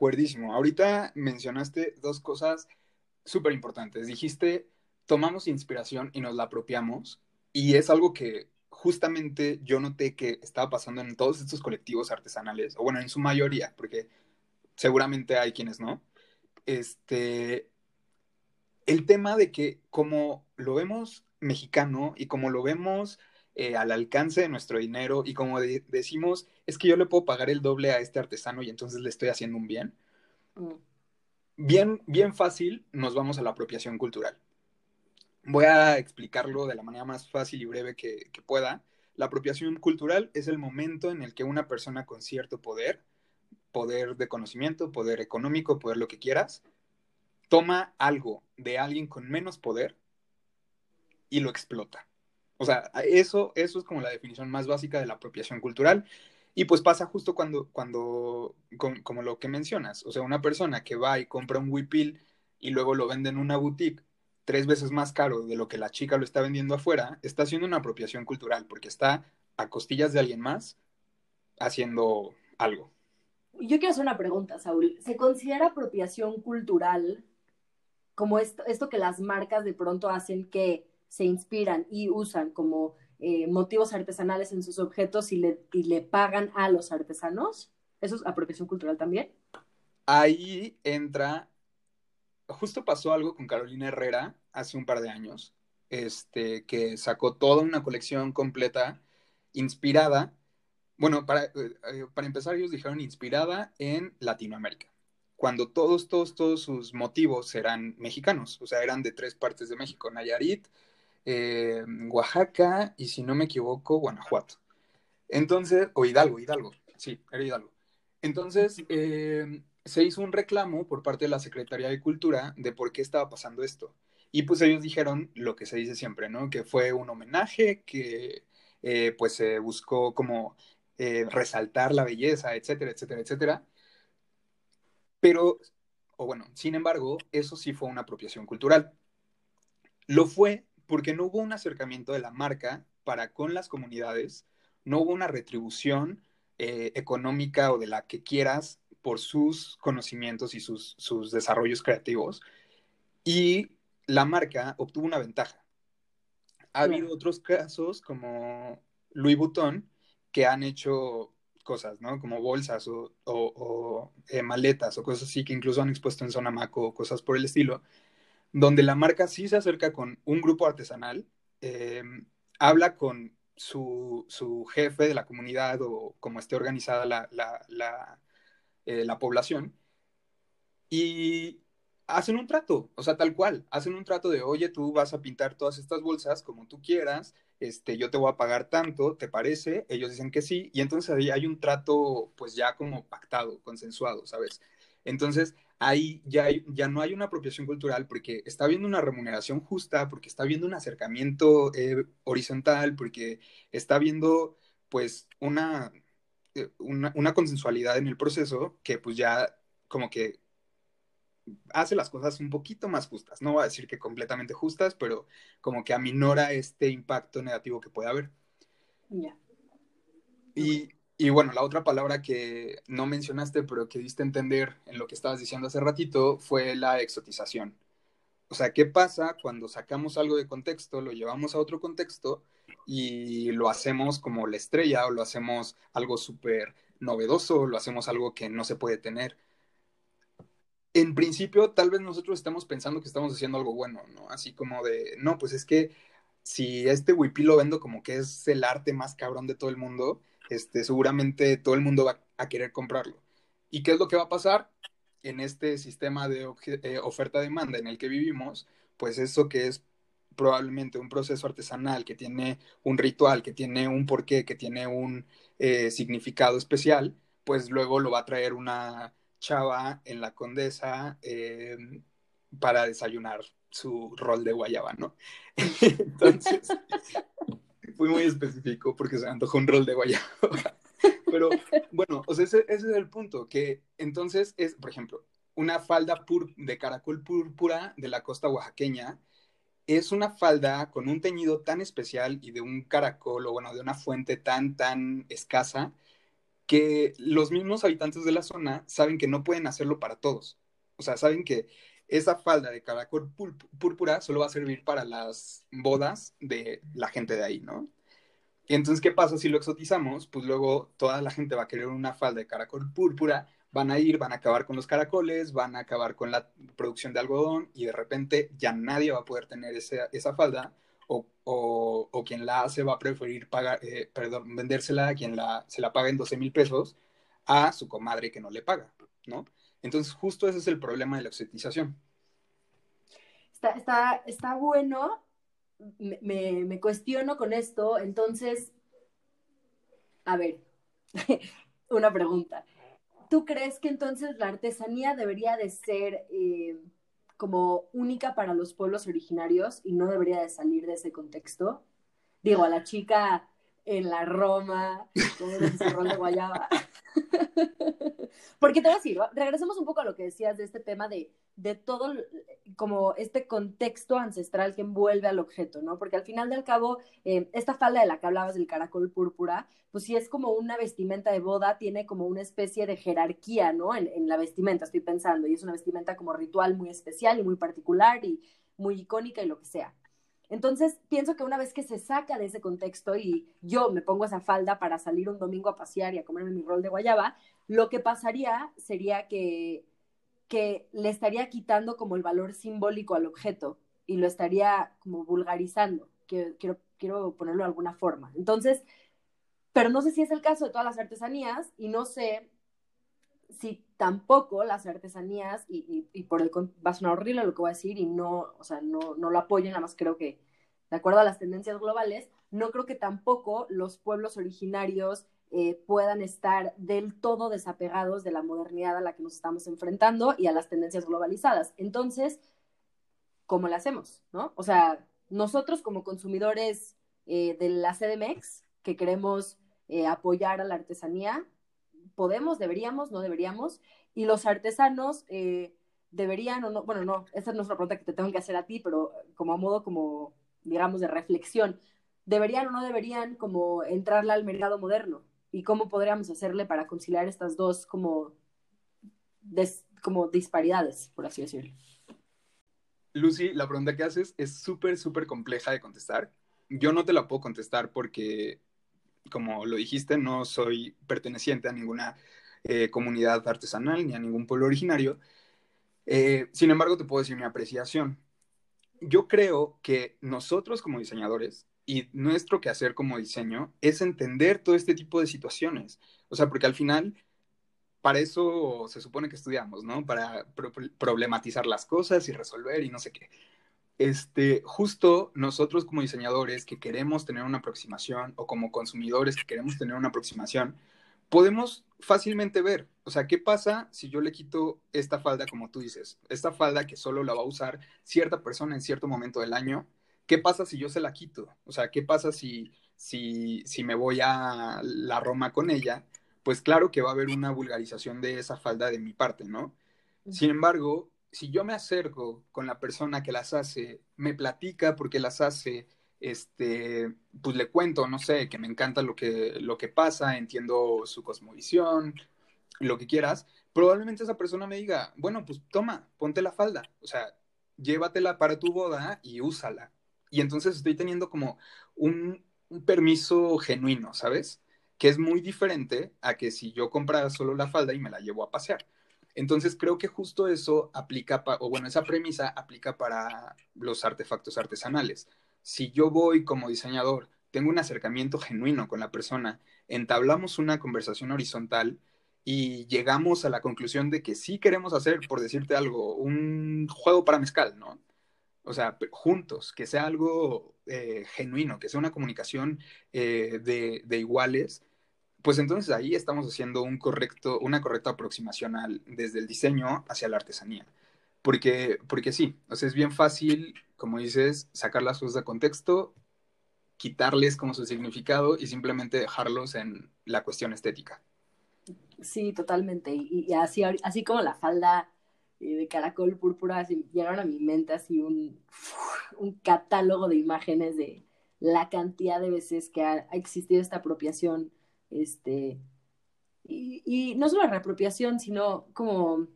Ahorita mencionaste dos cosas súper importantes. Dijiste, tomamos inspiración y nos la apropiamos, y es algo que justamente yo noté que estaba pasando en todos estos colectivos artesanales, o bueno, en su mayoría, porque seguramente hay quienes no, este, el tema de que como lo vemos mexicano y como lo vemos eh, al alcance de nuestro dinero y como decimos, es que yo le puedo pagar el doble a este artesano y entonces le estoy haciendo un bien, mm. bien, bien fácil nos vamos a la apropiación cultural. Voy a explicarlo de la manera más fácil y breve que, pueda. La apropiación cultural es el momento en el que una persona con cierto poder, poder de conocimiento, poder económico, poder lo que quieras, toma algo de alguien con menos poder y lo explota. O sea, eso, eso es como la definición más básica de la apropiación cultural. Y pues pasa justo cuando, cuando como lo que mencionas, o sea, una persona que va y compra un huipil y luego lo vende en una boutique tres veces más caro de lo que la chica lo está vendiendo afuera, está haciendo una apropiación cultural porque está a costillas de alguien más haciendo algo. Yo quiero hacer una pregunta, Saúl. ¿Se considera apropiación cultural como esto, esto que las marcas de pronto hacen que se inspiran y usan como eh, motivos artesanales en sus objetos y le, y le pagan a los artesanos? ¿Eso es apropiación cultural también? Ahí entra, justo pasó algo con Carolina Herrera hace un par de años, este, que sacó toda una colección completa inspirada bueno, para, eh, para empezar, ellos dijeron inspirada en Latinoamérica, cuando todos, todos, todos sus motivos eran mexicanos, o sea, eran de tres partes de México, Nayarit, eh, Oaxaca y, si no me equivoco, Guanajuato. Entonces, o Hidalgo, Hidalgo, sí, era Hidalgo. Entonces, eh, se hizo un reclamo por parte de la Secretaría de Cultura de por qué estaba pasando esto. Y pues ellos dijeron lo que se dice siempre, ¿no? Que fue un homenaje, que eh, pues se buscó como eh, resaltar la belleza, etcétera, etcétera, etcétera. Pero, o bueno, sin embargo, eso sí fue una apropiación cultural. Lo fue porque no hubo un acercamiento de la marca para con las comunidades, no hubo una retribución eh, económica o de la que quieras por sus conocimientos y sus, sus desarrollos creativos. Y la marca obtuvo una ventaja. Ha habido otros casos como Louis Vuitton que han hecho cosas, ¿no? Como bolsas o, eh, maletas o cosas así que incluso han expuesto en zona maco o cosas por el estilo, donde la marca sí se acerca con un grupo artesanal, eh, habla con su, su, jefe de la comunidad o como esté organizada la, la, la, eh, la población y hacen un trato, o sea, tal cual, hacen un trato de, oye, tú vas a pintar todas estas bolsas como tú quieras, este, yo te voy a pagar tanto, ¿te parece? Ellos dicen que sí, y entonces ahí hay un trato, pues ya como pactado, consensuado, ¿sabes? Entonces, ahí ya, ya no hay una apropiación cultural porque está habiendo una remuneración justa, porque está habiendo un acercamiento eh, horizontal, porque está habiendo, pues, una, una, una consensualidad en el proceso que, pues, ya como que hace las cosas un poquito más justas. No voy a decir que completamente justas, pero como que aminora este impacto negativo que puede haber. Y, y, bueno, la otra palabra que no mencionaste, pero que diste a entender en lo que estabas diciendo hace ratito, fue la exotización. O sea, ¿qué pasa cuando sacamos algo de contexto, lo llevamos a otro contexto y lo hacemos como la estrella o lo hacemos algo súper novedoso, lo hacemos algo que no se puede tener? en principio, tal vez nosotros estamos pensando que estamos haciendo algo bueno, ¿no? Así como de, no, pues es que si este wipí lo vendo como que es el arte más cabrón de todo el mundo, este, seguramente todo el mundo va a querer comprarlo. ¿Y qué es lo que va a pasar? En este sistema de eh, oferta-demanda en el que vivimos, pues eso que es probablemente un proceso artesanal, que tiene un ritual, que tiene un porqué, que tiene un eh, significado especial, pues luego lo va a traer una chava en la Condesa eh, para desayunar su rol de guayaba, ¿no? Entonces, fui muy específico porque se antojó un rol de guayaba. Pero bueno, o sea, ese, ese, es el punto, que entonces es, por ejemplo, una falda de caracol púrpura de la costa oaxaqueña es una falda con un teñido tan especial y de un caracol o bueno, de una fuente tan, tan escasa que los mismos habitantes de la zona saben que no pueden hacerlo para todos. O sea, saben que esa falda de caracol púrpura solo va a servir para las bodas de la gente de ahí, ¿no? Entonces, ¿qué pasa si lo exotizamos? Pues luego toda la gente va a querer una falda de caracol púrpura, van a ir, van a acabar con los caracoles, van a acabar con la producción de algodón y de repente ya nadie va a poder tener esa, esa falda o, quien la hace va a preferir pagar, eh, perdón, vendérsela a quien la, se la paga en 12 mil pesos a su comadre que no le paga, ¿no? Entonces, justo ese es el problema de la exotización. Está, está, está bueno, me, me cuestiono con esto, entonces, a ver, una pregunta. ¿Tú crees que entonces la artesanía debería de ser... Eh, como única para los pueblos originarios y no debería de salir de ese contexto. Digo, a la chica en la Roma, el de guayaba. Porque te voy a decir, regresemos un poco a lo que decías de este tema de, de todo, como este contexto ancestral que envuelve al objeto, ¿no? Porque al final del cabo, eh, esta falda de la que hablabas del caracol púrpura, pues sí es como una vestimenta de boda, tiene como una especie de jerarquía, ¿no? En, en la vestimenta, estoy pensando, y es una vestimenta como ritual muy especial y muy particular y muy icónica y lo que sea. Entonces, pienso que una vez que se saca de ese contexto y yo me pongo esa falda para salir un domingo a pasear y a comerme mi rol de guayaba, lo que pasaría sería que, que le estaría quitando como el valor simbólico al objeto y lo estaría como vulgarizando. Quiero, quiero, quiero ponerlo de alguna forma. Entonces, pero no sé si es el caso de todas las artesanías y no sé si tampoco las artesanías, y, y, por el va a sonar horrible lo que voy a decir y no, o sea, no, no lo apoyo, nada más creo que, de acuerdo a las tendencias globales, no creo que tampoco los pueblos originarios eh, puedan estar del todo desapegados de la modernidad a la que nos estamos enfrentando y a las tendencias globalizadas. Entonces, ¿cómo lo hacemos? ¿no? O sea, nosotros como consumidores eh, de la CDMX, que queremos eh, apoyar a la artesanía, podemos, deberíamos, no deberíamos, y los artesanos deberían o no, bueno, no, esa no es una pregunta que te tengo que hacer a ti, pero como a modo como, digamos, de reflexión, deberían o no deberían como entrarle al mercado moderno, y cómo podríamos hacerle para conciliar estas dos como, como disparidades, por así decirlo. Lucy, la pregunta que haces es súper, súper compleja de contestar. Yo no te la puedo contestar porque, como lo dijiste, no soy perteneciente a ninguna eh, comunidad artesanal ni a ningún pueblo originario. Eh, sin embargo, te puedo decir mi apreciación. Yo creo que nosotros como diseñadores y nuestro quehacer como diseño es entender todo este tipo de situaciones. O sea, porque al final, para eso se supone que estudiamos, ¿no? Para problematizar las cosas y resolver y no sé qué. Este, justo nosotros como diseñadores que queremos tener una aproximación o como consumidores que queremos tener una aproximación, podemos fácilmente ver, o sea, ¿qué pasa si yo le quito esta falda, como tú dices, esta falda que solo la va a usar cierta persona en cierto momento del año ¿qué pasa si yo se la quito? O sea, ¿qué pasa si, si, si me voy a la Roma con ella? Pues claro que va a haber una vulgarización de esa falda de mi parte, ¿no? Sin embargo, si yo me acerco con la persona que las hace, me platica porque las hace, este, pues le cuento, no sé, que me encanta lo que, lo que pasa, entiendo su cosmovisión, lo que quieras, probablemente esa persona me diga, bueno, pues toma, ponte la falda, o sea, llévatela para tu boda y úsala. Y entonces estoy teniendo como un, permiso genuino, ¿sabes? Que es muy diferente a que si yo comprara solo la falda y me la llevo a pasear. Entonces creo que justo eso aplica, o bueno, esa premisa aplica para los artefactos artesanales. Si yo voy como diseñador, tengo un acercamiento genuino con la persona, entablamos una conversación horizontal y llegamos a la conclusión de que sí queremos hacer, por decirte algo, un juego para mezcal, ¿no? o sea, juntos, que sea algo eh, genuino, que sea una comunicación eh, de, iguales, pues entonces ahí estamos haciendo una correcta aproximación al, desde el diseño hacia la artesanía. Porque, porque sí, o sea, es bien fácil, como dices, sacar las cosas de contexto, quitarles como su significado y simplemente dejarlos en la cuestión estética. Sí, totalmente. Y, así, así como la falda de caracol púrpura, llegaron a mi mente así un, un catálogo de imágenes de la cantidad de veces que ha, existido esta apropiación, este, y, no solo la reapropiación, sino como,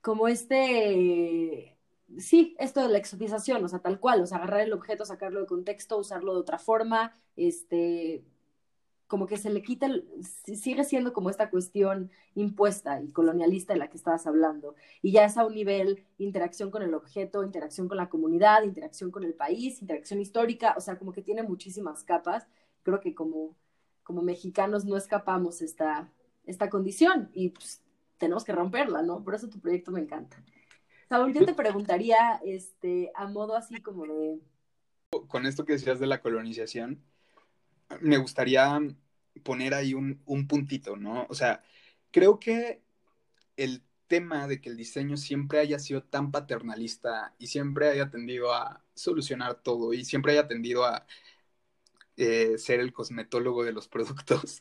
como este, sí, esto de la exotización, o sea, tal cual, o sea, agarrar el objeto, sacarlo de contexto, usarlo de otra forma, este, como que se le quita, sigue siendo como esta cuestión impuesta y colonialista de la que estabas hablando. Y ya es a un nivel interacción con el objeto, interacción con la comunidad, interacción con el país, interacción histórica, o sea, como que tiene muchísimas capas. Creo que como, como mexicanos no escapamos esta, esta condición y pues, tenemos que romperla, ¿no? Por eso tu proyecto me encanta. Saúl, yo te preguntaría, este, a modo así como de... Con esto que decías de la colonización, me gustaría poner ahí un, puntito, ¿no? O sea, creo que el tema de que el diseño siempre haya sido tan paternalista y siempre haya tendido a solucionar todo y siempre haya tendido a eh, ser el cosmetólogo de los productos,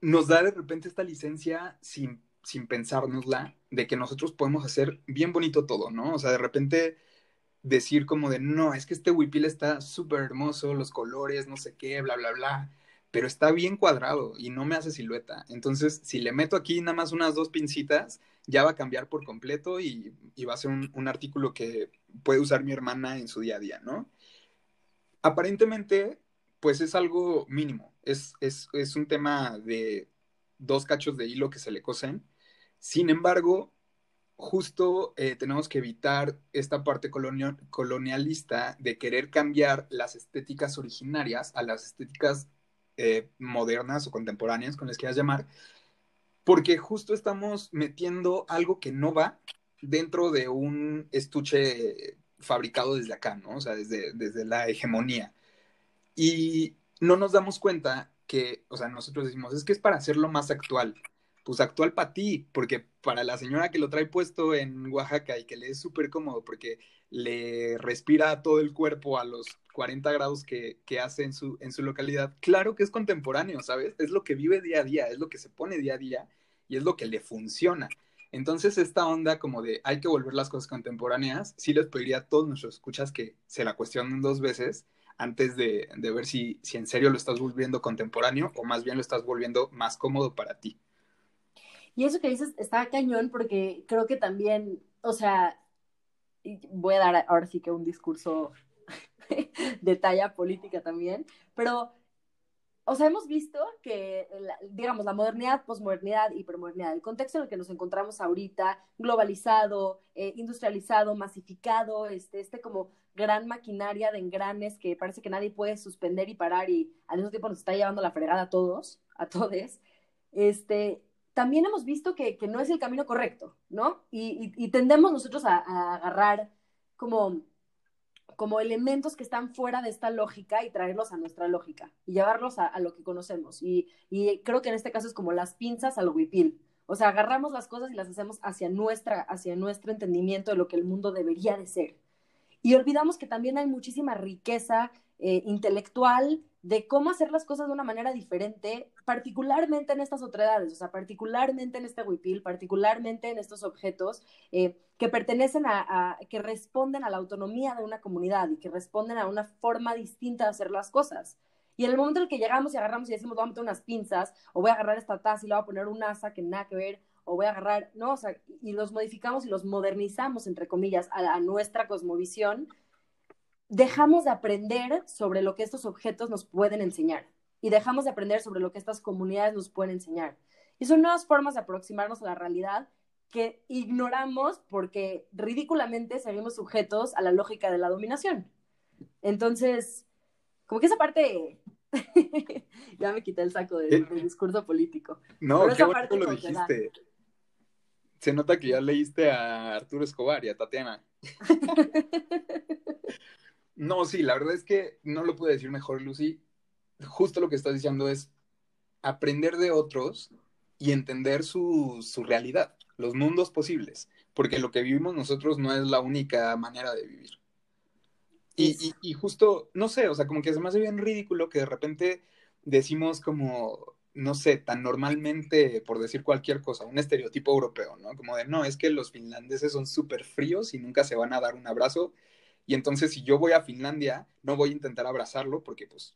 nos da de repente esta licencia sin, sin pensárnosla de que nosotros podemos hacer bien bonito todo, ¿no? O sea, de repente decir como de, no, es que este huipil está súper hermoso, los colores, no sé qué, bla, bla, bla, pero está bien cuadrado y no me hace silueta. Entonces, si le meto aquí nada más unas dos pincitas, ya va a cambiar por completo y, va a ser un, artículo que puede usar mi hermana en su día a día, ¿no? Aparentemente, pues es algo mínimo, es, es, es un tema de dos cachos de hilo que se le cosen. Sin embargo, justo eh, tenemos que evitar esta parte colonialista de querer cambiar las estéticas originarias a las estéticas eh, modernas o contemporáneas, con las quieras llamar, porque justo estamos metiendo algo que no va dentro de un estuche fabricado desde acá, ¿no? O sea, desde, desde la hegemonía. Y no nos damos cuenta que, o sea, nosotros decimos, es que es para hacerlo más actual. Pues actual para ti, porque para la señora que lo trae puesto en Oaxaca y que le es súper cómodo porque le respira todo el cuerpo a los 40 grados que, que hace en su, en su localidad, claro que es contemporáneo, ¿sabes? Es lo que vive día a día, es lo que se pone día a día y es lo que le funciona. Entonces, esta onda como de hay que volver las cosas contemporáneas, sí les pediría a todos nuestros escuchas que se la cuestionen dos veces antes de, ver si, si en serio lo estás volviendo contemporáneo o más bien lo estás volviendo más cómodo para ti. Y eso que dices está cañón porque creo que también, o sea, voy a dar ahora sí que un discurso de talla política también, pero o sea, hemos visto que, digamos, la modernidad, posmodernidad, hipermodernidad, el contexto en el que nos encontramos ahorita, globalizado, eh, industrializado, masificado, este, este como gran maquinaria de engranes que parece que nadie puede suspender y parar y al mismo tiempo nos está llevando la fregada a todos, a todos, este, también hemos visto que, que no es el camino correcto, ¿no? Y, y, tendemos nosotros a agarrar como como elementos que están fuera de esta lógica y traerlos a nuestra lógica y llevarlos a, lo que conocemos. Y, creo que en este caso es como las pinzas al huipil. O sea, agarramos las cosas y las hacemos hacia, nuestra, hacia nuestro entendimiento de lo que el mundo debería de ser. Y olvidamos que también hay muchísima riqueza eh, intelectual de cómo hacer las cosas de una manera diferente, particularmente en estas otredades, o sea, particularmente en este huipil, particularmente en estos objetos eh, que pertenecen a, que responden a la autonomía de una comunidad y que responden a una forma distinta de hacer las cosas. Y en el momento en el que llegamos y agarramos y decimos, voy a meter unas pinzas, o voy a agarrar esta taza y le voy a poner un asa que nada que ver, o voy a agarrar, no, o sea, y los modificamos y los modernizamos, entre comillas, a nuestra cosmovisión, dejamos de aprender sobre lo que estos objetos nos pueden enseñar y dejamos de aprender sobre lo que estas comunidades nos pueden enseñar. Y son nuevas formas de aproximarnos a la realidad que ignoramos porque ridículamente seguimos sujetos a la lógica de la dominación. Entonces, como que esa parte, ya me quité el saco del, discurso político. No, qué bueno lo dijiste. Se nota que ya leíste a Arturo Escobar y a Tatiana. No, sí, la verdad es que no lo pude decir mejor, Lucy. Justo lo que estás diciendo es aprender de otros y entender su, su realidad, los mundos posibles, porque lo que vivimos nosotros no es la única manera de vivir. Y, y, justo, no sé, o sea, como que se me hace bien ridículo que de repente decimos como, no sé, tan normalmente, por decir cualquier cosa, un estereotipo europeo, ¿no? Como de, no, es que los finlandeses son súper fríos y nunca se van a dar un abrazo y entonces si yo voy a Finlandia, no voy a intentar abrazarlo porque pues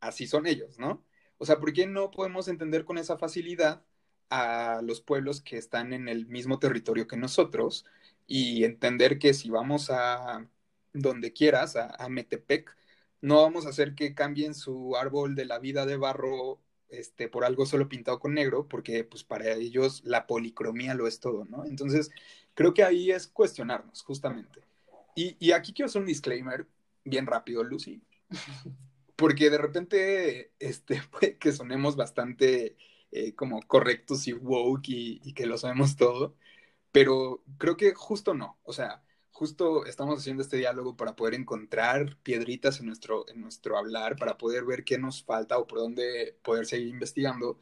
así son ellos, ¿no? O sea, ¿por qué no podemos entender con esa facilidad a los pueblos que están en el mismo territorio que nosotros y entender que si vamos a donde quieras, a, Metepec, no vamos a hacer que cambien su árbol de la vida de barro este, por algo solo pintado con negro, porque pues para ellos la policromía lo es todo, ¿no? Entonces, creo que ahí es cuestionarnos, justamente. Y, aquí quiero hacer un disclaimer bien rápido, Lucy. Porque de repente, este, puede que sonemos bastante eh, como correctos y woke y, que lo sabemos todo, pero creo que justo no. O sea, justo estamos haciendo este diálogo para poder encontrar piedritas en nuestro, en nuestro hablar, para poder ver qué nos falta o por dónde poder seguir investigando.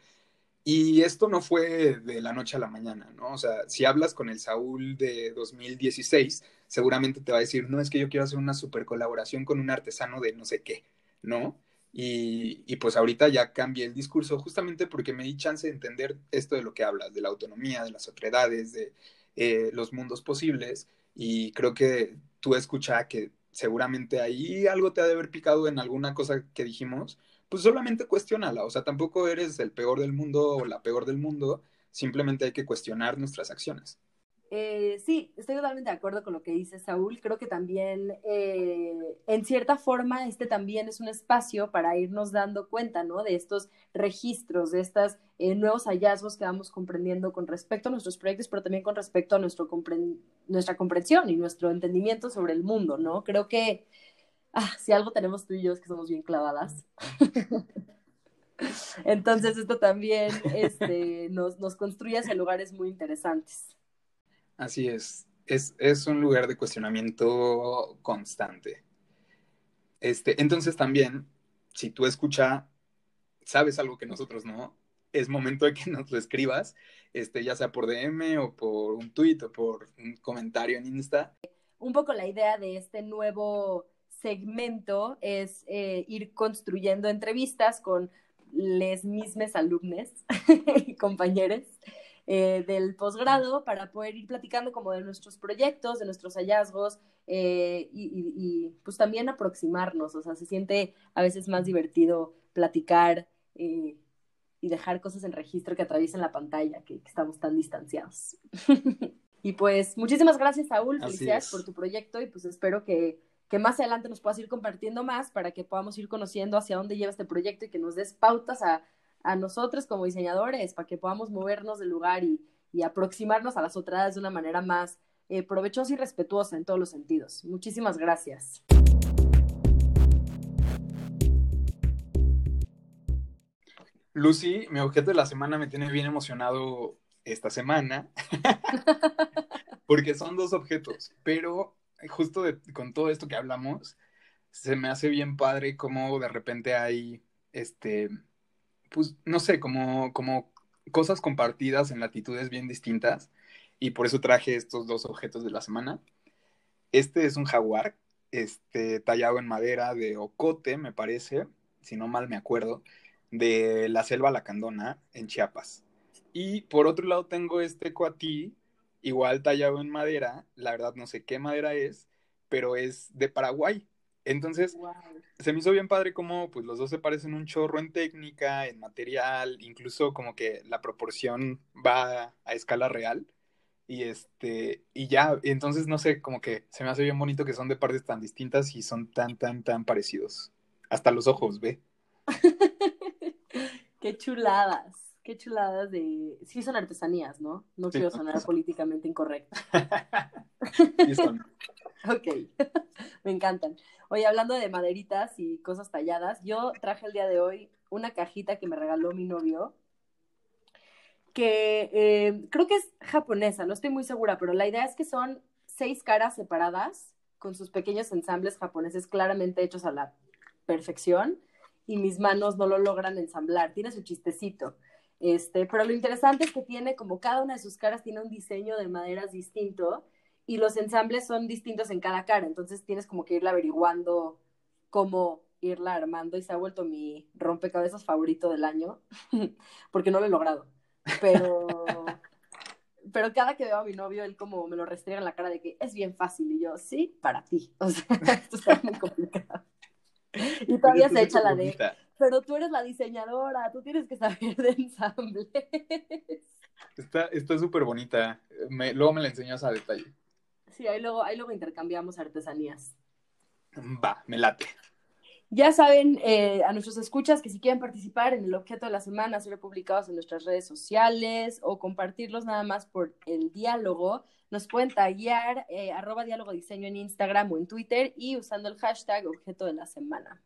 Y esto no fue de la noche a la mañana, ¿no? O sea, si hablas con el Saúl de 2016, seguramente te va a decir, no, es que yo quiero hacer una super colaboración con un artesano de no sé qué, ¿no? Y, y, pues ahorita ya cambié el discurso justamente porque me di chance de entender esto de lo que hablas, de la autonomía, de las otredades, de eh, los mundos posibles. Y creo que tú escucha que seguramente ahí algo te ha de haber picado en alguna cosa que dijimos, pues solamente cuestiónala. O sea, tampoco eres el peor del mundo o la peor del mundo, simplemente hay que cuestionar nuestras acciones. Eh, sí, estoy totalmente de acuerdo con lo que dice Saúl. Creo que también, eh, en cierta forma, este también es un espacio para irnos dando cuenta, ¿no? De estos registros, de estos eh, nuevos hallazgos que vamos comprendiendo con respecto a nuestros proyectos, pero también con respecto a nuestro nuestra comprensión y nuestro entendimiento sobre el mundo, ¿no? Creo que ah, si algo tenemos tú y yo es que somos bien clavadas. Entonces esto también este, nos, nos construye hacia lugares muy interesantes. Así es. es. Es un lugar de cuestionamiento constante. Este, entonces también, si tú escuchas, sabes algo que nosotros no, es momento de que nos lo escribas, este, ya sea por DM o por un tweet o por un comentario en Insta. Un poco la idea de este nuevo segmento es eh, ir construyendo entrevistas con les mismes alumnos y compañeros eh, del posgrado para poder ir platicando como de nuestros proyectos, de nuestros hallazgos eh, y, pues también aproximarnos, o sea, se siente a veces más divertido platicar y dejar cosas en registro que atraviesen la pantalla, que, que estamos tan distanciados. y pues muchísimas gracias, Saúl, felicidades por tu proyecto y pues espero que que más adelante nos puedas ir compartiendo más para que podamos ir conociendo hacia dónde lleva este proyecto y que nos des pautas a, nosotros como diseñadores, para que podamos movernos del lugar y, aproximarnos a las otras de una manera más eh, provechosa y respetuosa en todos los sentidos. Muchísimas gracias. Lucy, mi objeto de la semana me tiene bien emocionado esta semana, porque son dos objetos, pero justo con todo esto que hablamos, se me hace bien padre cómo de repente hay, este, pues, no sé, como, como cosas compartidas en latitudes bien distintas. Y por eso traje estos dos objetos de la semana. Este es un jaguar, este, tallado en madera de ocote, me parece, si no mal me acuerdo, de la selva lacandona en Chiapas. Y por otro lado tengo este coatí, igual tallado en madera, la verdad no sé qué madera es, pero es de Paraguay. Entonces, se me hizo bien padre como pues los dos se parecen un chorro en técnica, en material, incluso como que la proporción va a escala real. Y este, y ya, entonces no sé, como que se me hace bien bonito que son de partes tan distintas y son tan, tan, tan parecidos. Hasta los ojos, ve. qué chuladas qué chuladas de... Sí son artesanías, ¿no? No quiero sonar políticamente incorrecto. sí son. Ok, me encantan. Oye, hablando de maderitas y cosas talladas, yo traje el día de hoy una cajita que me regaló mi novio, que eh, creo que es japonesa, no estoy muy segura, pero la idea es que son seis caras separadas con sus pequeños ensambles japoneses claramente hechos a la perfección y mis manos no lo logran ensamblar. Tiene su chistecito. Este, pero lo interesante es que tiene, como cada una de sus caras tiene un diseño de maderas distinto y los ensambles son distintos en cada cara, entonces tienes como que irla averiguando cómo irla armando y se ha vuelto mi rompecabezas favorito del año, porque no lo he logrado, pero, pero cada que veo a mi novio, él como me lo restriega en la cara de que es bien fácil y yo, sí, para ti, o sea, esto está muy complicado. Y todavía se echa la de, pero tú eres la diseñadora, tú tienes que saber de ensambles. Está súper bonita. luego me la enseñas a detalle. Sí, ahí luego, ahí luego intercambiamos artesanías. Va, me late. Ya saben, eh, a nuestros escuchas, que si quieren participar en el objeto de la semana, ser publicados en nuestras redes sociales o compartirlos nada más por el diálogo, nos pueden taguear eh, arroba diálogo diseño en Instagram o en Twitter y usando el hashtag objeto de la semana.